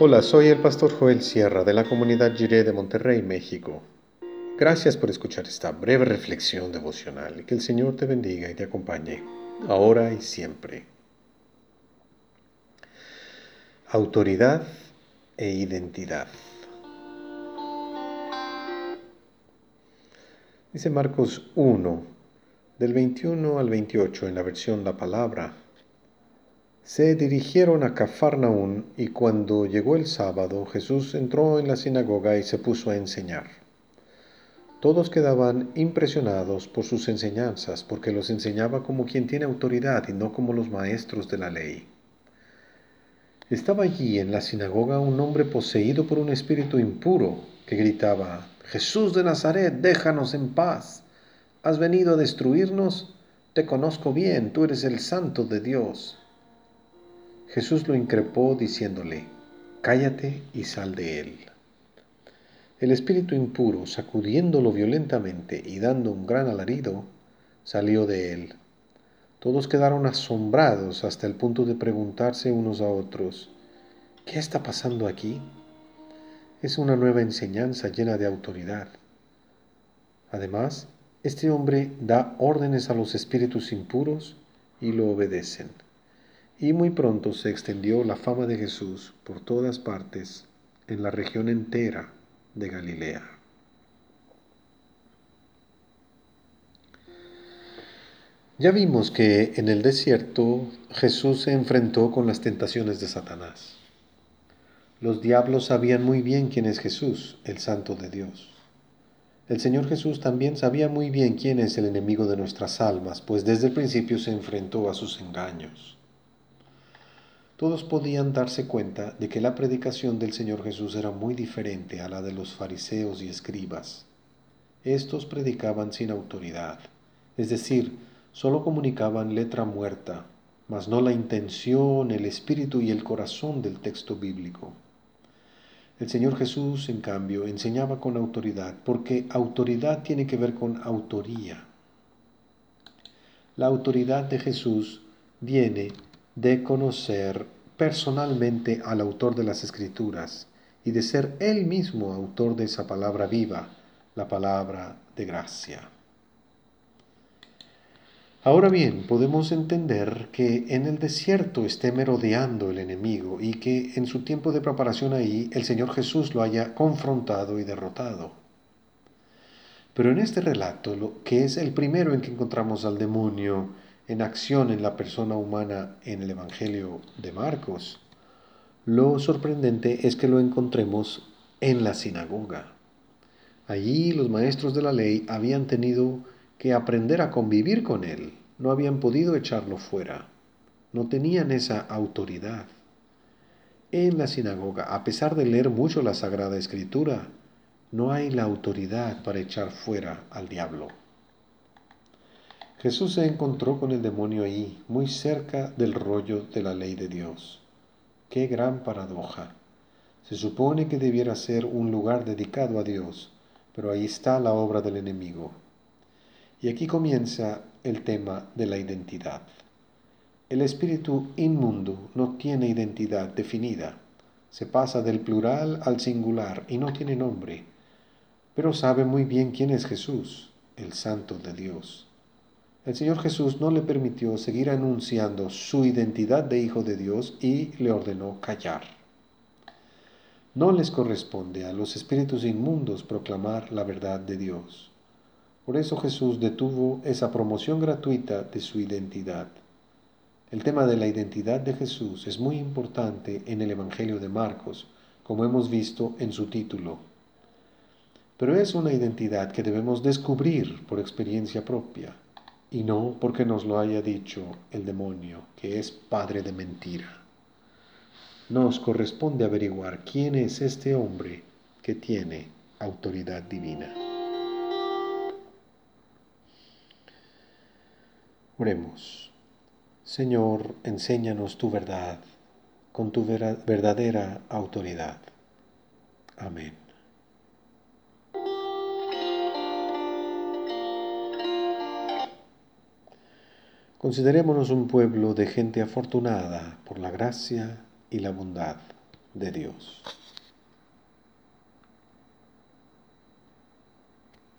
Hola, soy el pastor Joel Sierra de la comunidad Jiré de Monterrey, México. Gracias por escuchar esta breve reflexión devocional que el Señor te bendiga y te acompañe, ahora y siempre. Autoridad e identidad. Dice Marcos 1, del 21 al 28 en la versión La Palabra se dirigieron a Cafarnaún y cuando llegó el sábado Jesús entró en la sinagoga y se puso a enseñar. Todos quedaban impresionados por sus enseñanzas porque los enseñaba como quien tiene autoridad y no como los maestros de la ley. Estaba allí en la sinagoga un hombre poseído por un espíritu impuro que gritaba, Jesús de Nazaret, déjanos en paz. ¿Has venido a destruirnos? Te conozco bien, tú eres el santo de Dios. Jesús lo increpó diciéndole, Cállate y sal de él. El espíritu impuro, sacudiéndolo violentamente y dando un gran alarido, salió de él. Todos quedaron asombrados hasta el punto de preguntarse unos a otros, ¿qué está pasando aquí? Es una nueva enseñanza llena de autoridad. Además, este hombre da órdenes a los espíritus impuros y lo obedecen y muy pronto se extendió la fama de Jesús por todas partes en la región entera de Galilea. Ya vimos que en el desierto Jesús se enfrentó con las tentaciones de Satanás. Los diablos sabían muy bien quién es Jesús, el Santo de Dios. El Señor Jesús también sabía muy bien quién es el enemigo de nuestras almas, pues desde el principio se enfrentó a sus engaños todos podían darse cuenta de que la predicación del Señor Jesús era muy diferente a la de los fariseos y escribas. Estos predicaban sin autoridad, es decir, solo comunicaban letra muerta, mas no la intención, el espíritu y el corazón del texto bíblico. El Señor Jesús, en cambio, enseñaba con autoridad, porque autoridad tiene que ver con autoría. La autoridad de Jesús viene de conocer personalmente al autor de las escrituras y de ser él mismo autor de esa palabra viva, la palabra de gracia. Ahora bien, podemos entender que en el desierto esté merodeando el enemigo y que en su tiempo de preparación ahí el Señor Jesús lo haya confrontado y derrotado. Pero en este relato, lo que es el primero en que encontramos al demonio, en acción en la persona humana en el Evangelio de Marcos, lo sorprendente es que lo encontremos en la sinagoga. Allí los maestros de la ley habían tenido que aprender a convivir con él, no habían podido echarlo fuera, no tenían esa autoridad. En la sinagoga, a pesar de leer mucho la Sagrada Escritura, no hay la autoridad para echar fuera al diablo. Jesús se encontró con el demonio ahí, muy cerca del rollo de la ley de Dios. Qué gran paradoja. Se supone que debiera ser un lugar dedicado a Dios, pero ahí está la obra del enemigo. Y aquí comienza el tema de la identidad. El espíritu inmundo no tiene identidad definida. Se pasa del plural al singular y no tiene nombre, pero sabe muy bien quién es Jesús, el Santo de Dios. El Señor Jesús no le permitió seguir anunciando su identidad de Hijo de Dios y le ordenó callar. No les corresponde a los espíritus inmundos proclamar la verdad de Dios. Por eso Jesús detuvo esa promoción gratuita de su identidad. El tema de la identidad de Jesús es muy importante en el Evangelio de Marcos, como hemos visto en su título. Pero es una identidad que debemos descubrir por experiencia propia y no porque nos lo haya dicho el demonio, que es padre de mentira. Nos corresponde averiguar quién es este hombre que tiene autoridad divina. Oremos. Señor, enséñanos tu verdad con tu verdadera autoridad. Amén. Considerémonos un pueblo de gente afortunada por la gracia y la bondad de Dios.